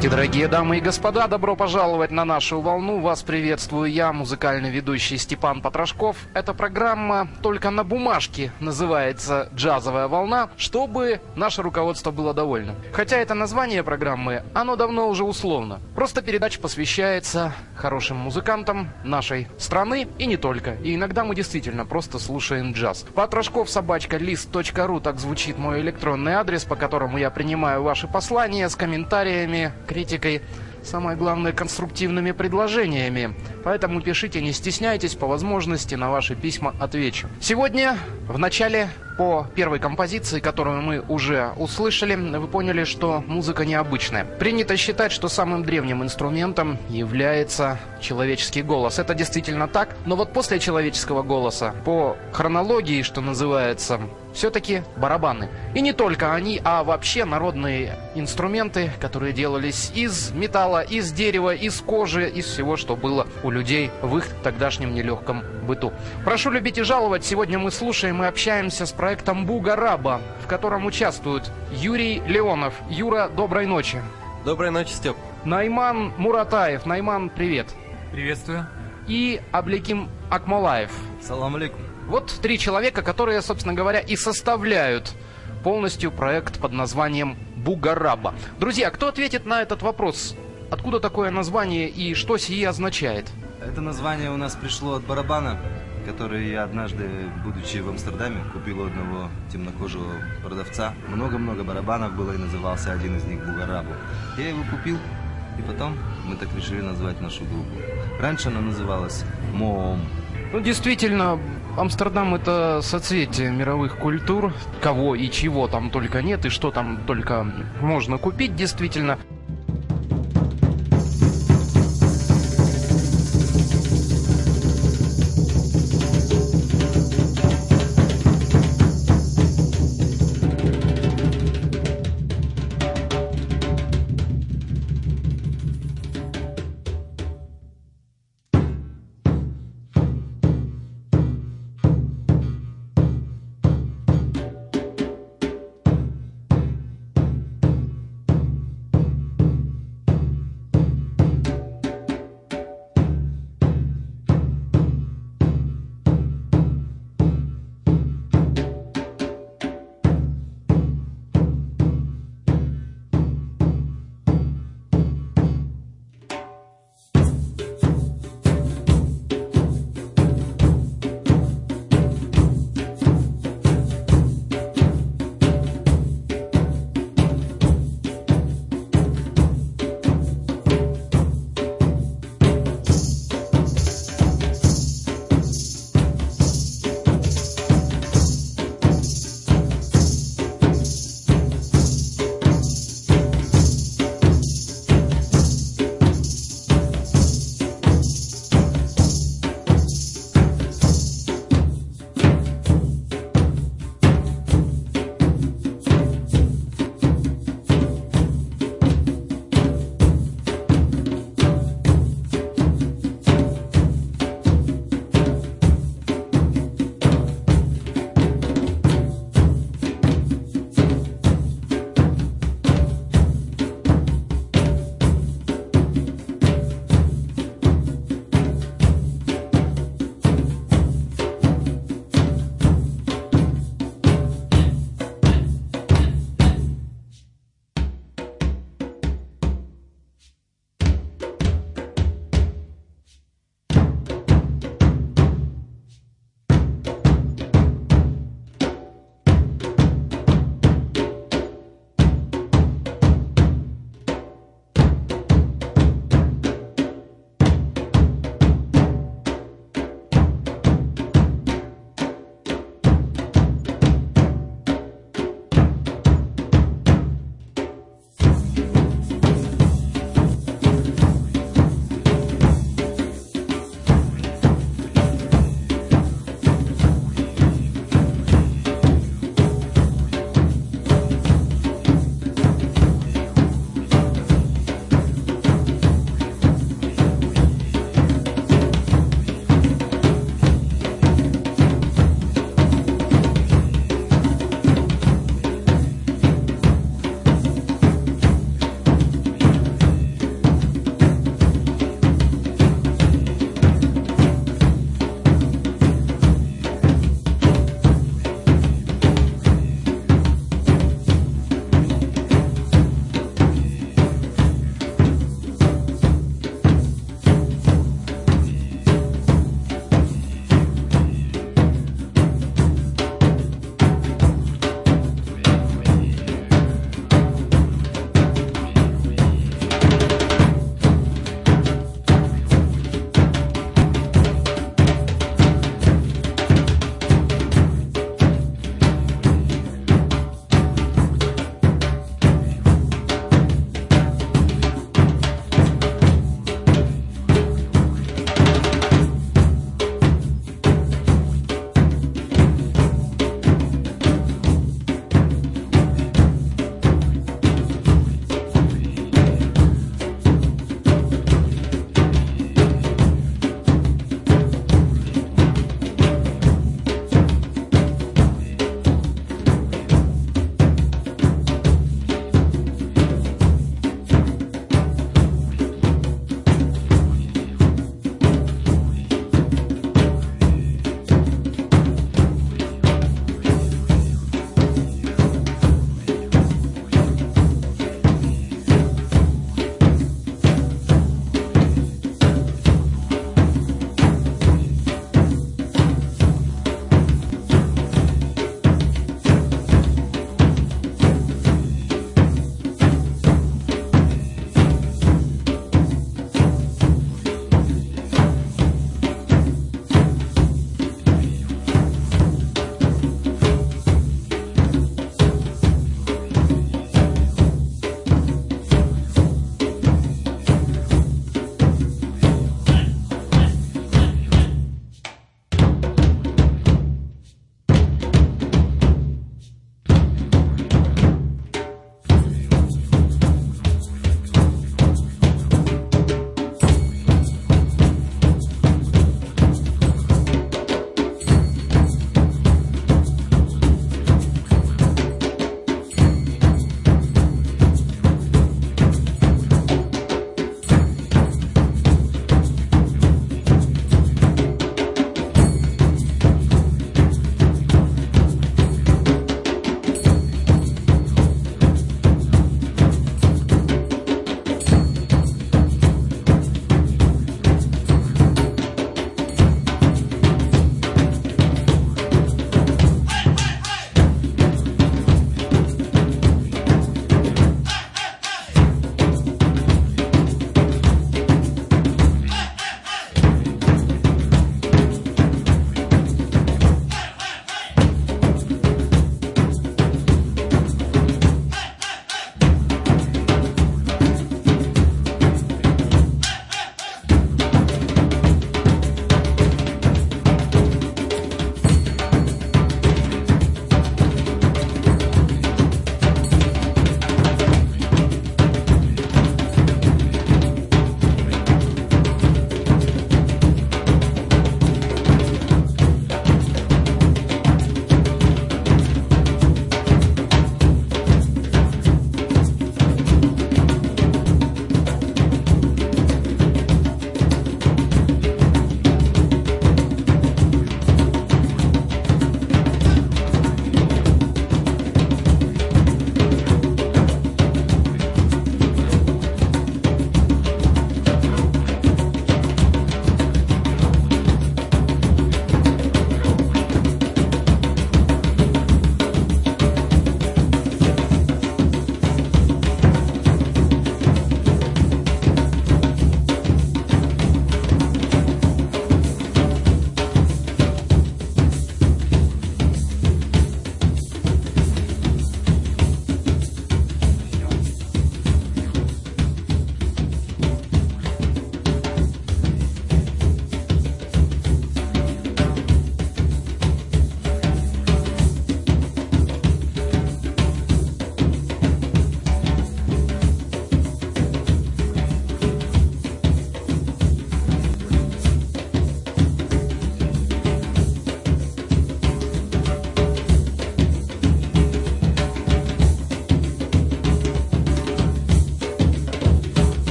Здравствуйте, дорогие дамы и господа! Добро пожаловать на нашу волну. Вас приветствую я, музыкальный ведущий Степан Потрошков. Эта программа только на бумажке называется «Джазовая волна», чтобы наше руководство было довольно. Хотя это название программы, оно давно уже условно. Просто передача посвящается хорошим музыкантам нашей страны и не только. И иногда мы действительно просто слушаем джаз. Потрошков собачка лист.ру так звучит мой электронный адрес, по которому я принимаю ваши послания с комментариями, критикой, самое главное, конструктивными предложениями. Поэтому пишите, не стесняйтесь, по возможности на ваши письма отвечу. Сегодня в начале по первой композиции, которую мы уже услышали, вы поняли, что музыка необычная. Принято считать, что самым древним инструментом является человеческий голос. Это действительно так, но вот после человеческого голоса, по хронологии, что называется, все-таки барабаны. И не только они, а вообще народные инструменты, которые делались из металла, из дерева, из кожи, из всего, что было у людей в их тогдашнем нелегком быту. Прошу любить и жаловать. Сегодня мы слушаем и общаемся с проектом Буга Раба, в котором участвуют Юрий Леонов. Юра, доброй ночи. Доброй ночи, Степ. Найман Муратаев. Найман, привет. Приветствую. И Абликим Акмалаев. Салам алейкум. Вот три человека, которые, собственно говоря, и составляют полностью проект под названием Бугараба. Друзья, кто ответит на этот вопрос? Откуда такое название и что сие означает? Это название у нас пришло от барабана, который я однажды, будучи в Амстердаме, купил у одного темнокожего продавца. Много-много барабанов было и назывался один из них Бугарабу. Я его купил, и потом мы так решили назвать нашу группу. Раньше она называлась Моом. Ну, действительно, Амстердам это соцветие мировых культур, кого и чего там только нет, и что там только можно купить, действительно.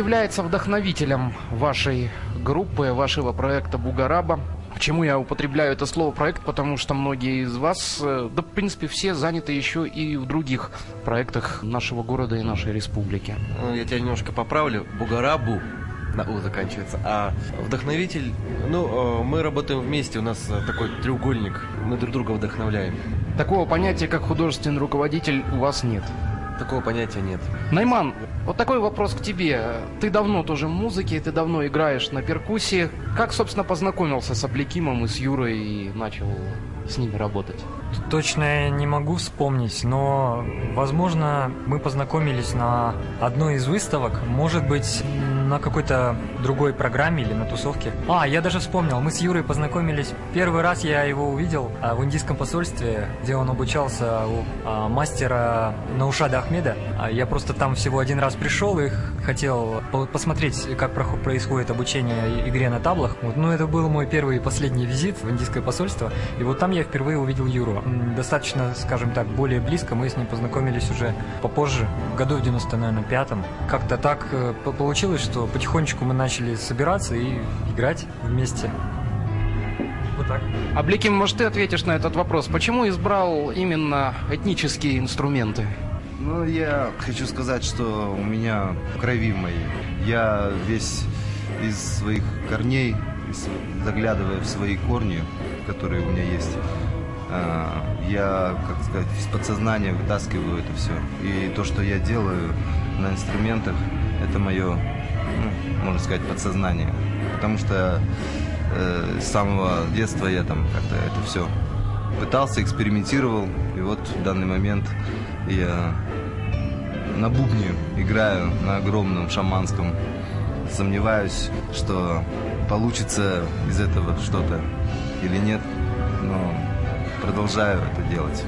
Является вдохновителем вашей группы, вашего проекта Бугараба? Почему я употребляю это слово проект? Потому что многие из вас, э, да в принципе все заняты еще и в других проектах нашего города и нашей республики. Ну, я тебя немножко поправлю. Бугарабу на У заканчивается. А вдохновитель, ну, э, мы работаем вместе, у нас э, такой треугольник, мы друг друга вдохновляем. Такого понятия, как художественный руководитель, у вас нет. Такого понятия нет. Найман, вот такой вопрос к тебе. Ты давно тоже в музыке, ты давно играешь на перкуссии. Как, собственно, познакомился с Абликимом и с Юрой и начал с ними работать? Точно я не могу вспомнить, но, возможно, мы познакомились на одной из выставок, может быть, на какой-то другой программе или на тусовке. А, я даже вспомнил, мы с Юрой познакомились. Первый раз я его увидел а, в индийском посольстве, где он обучался у а, мастера Наушада Ахмеда. А, я просто там всего один раз пришел и хотел посмотреть, как происходит обучение игре на таблах. Вот, ну, это был мой первый и последний визит в индийское посольство. И вот там я впервые увидел Юру. Достаточно, скажем так, более близко. Мы с ним познакомились уже попозже, в году в 95-м. Как-то так э, получилось, что потихонечку мы начали собираться и играть вместе. Вот так. А может, ты ответишь на этот вопрос? Почему избрал именно этнические инструменты? Ну, я хочу сказать, что у меня в крови моей. Я весь из своих корней, заглядывая в свои корни, которые у меня есть, а, я, как сказать, из подсознания вытаскиваю это все. И то, что я делаю на инструментах, это мое, ну, можно сказать, подсознание. Потому что э, с самого детства я там как-то это все пытался, экспериментировал. И вот в данный момент я на бубне играю на огромном шаманском. Сомневаюсь, что получится из этого что-то или нет, но продолжаю это делать.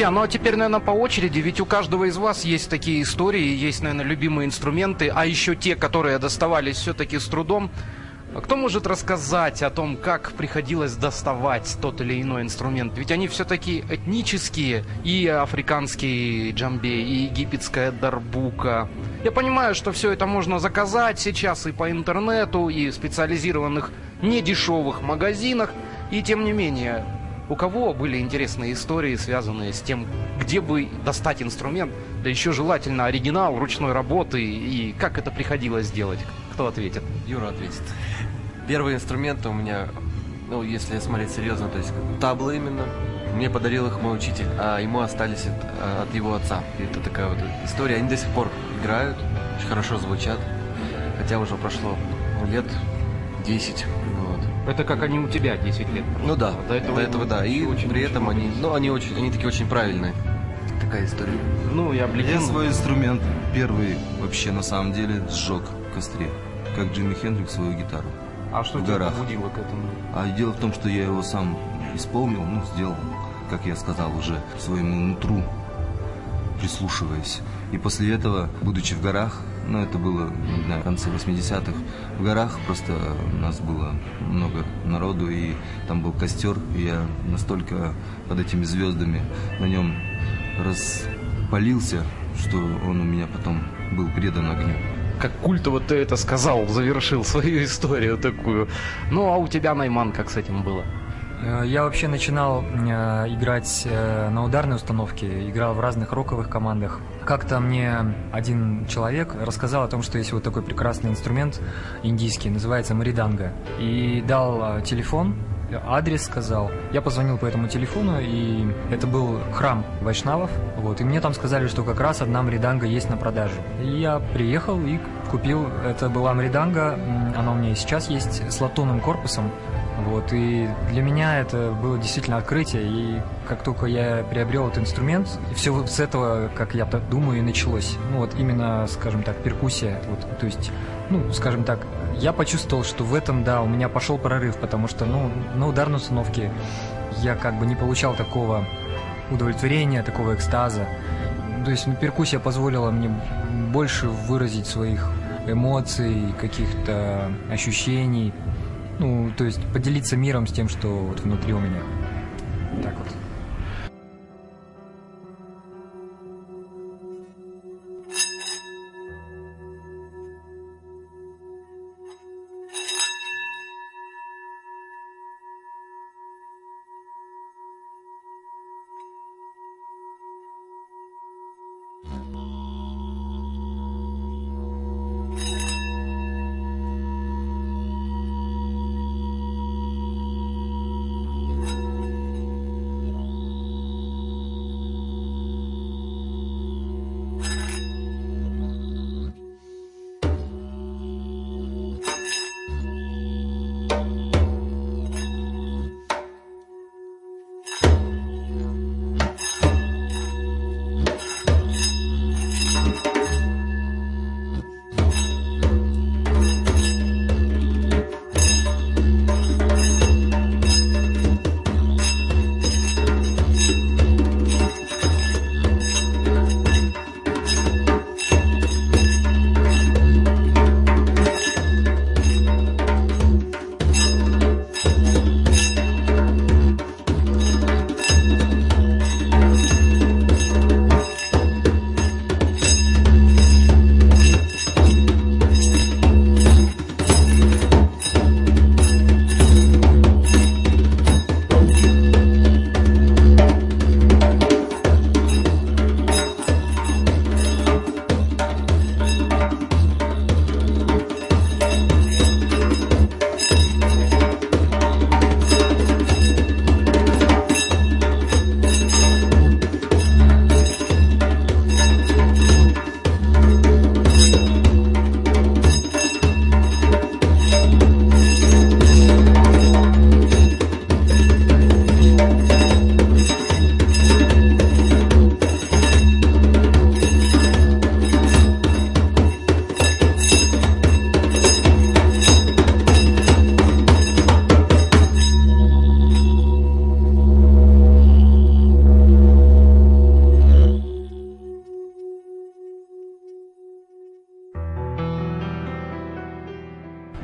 Друзья, ну а теперь, наверное, по очереди, ведь у каждого из вас есть такие истории, есть, наверное, любимые инструменты, а еще те, которые доставались все-таки с трудом. А кто может рассказать о том, как приходилось доставать тот или иной инструмент? Ведь они все-таки этнические, и африканский джамбе, и египетская дарбука. Я понимаю, что все это можно заказать сейчас и по интернету, и в специализированных недешевых магазинах, и тем не менее, у кого были интересные истории, связанные с тем, где бы достать инструмент, да еще желательно оригинал ручной работы, и как это приходилось делать? Кто ответит? Юра ответит. Первый инструмент у меня, ну, если смотреть серьезно, то есть таблы именно. Мне подарил их мой учитель, а ему остались от, от его отца. И это такая вот история. Они до сих пор играют, очень хорошо звучат. Хотя уже прошло лет 10. Вот. Это как они у тебя 10 лет. Ну да, до этого, до этого да. И очень, при этом они, ну, они очень, они такие очень правильные. Такая история. Ну, я облегчен. Я свой инструмент первый вообще на самом деле сжег в костре, как Джимми Хендрикс свою гитару. А что в тебя горах. побудило к этому? А дело в том, что я его сам исполнил, ну, сделал, как я сказал уже, своему нутру, прислушиваясь. И после этого, будучи в горах, ну, это было, не знаю, в конце 80-х, в горах просто у нас было много народу, и там был костер, и я настолько под этими звездами на нем распалился, что он у меня потом был предан огню. Как культово ты это сказал, завершил свою историю такую. Ну, а у тебя, Найман, как с этим было? Э, Я вообще начинал э, играть э, на ударной установке, играл в разных роковых командах. Как-то мне один человек рассказал о том, что есть вот такой прекрасный инструмент индийский, называется мариданга. И дал телефон, адрес сказал. Я позвонил по этому телефону, и это был храм вайшнавов. Вот, и мне там сказали, что как раз одна мриданга есть на продажу. И я приехал и купил. Это была мриданга, она у меня и сейчас есть, с латунным корпусом. Вот, и для меня это было действительно открытие, и как только я приобрел этот инструмент, все вот с этого, как я так думаю, и началось. Ну вот именно, скажем так, перкуссия, вот, то есть, ну, скажем так, я почувствовал, что в этом, да, у меня пошел прорыв, потому что, ну, на ударной установке я как бы не получал такого удовлетворения, такого экстаза. То есть ну, перкуссия позволила мне больше выразить своих эмоций, каких-то ощущений, ну, то есть поделиться миром с тем, что вот внутри у меня. Так вот.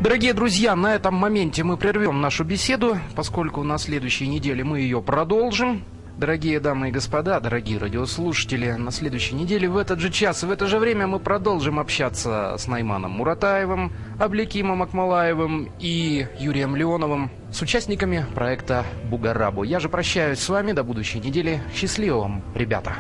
Дорогие друзья, на этом моменте мы прервем нашу беседу, поскольку на следующей неделе мы ее продолжим. Дорогие дамы и господа, дорогие радиослушатели, на следующей неделе в этот же час и в это же время мы продолжим общаться с Найманом Муратаевым, Абликимом Акмалаевым и Юрием Леоновым, с участниками проекта «Бугарабу». Я же прощаюсь с вами до будущей недели. Счастливо вам, ребята!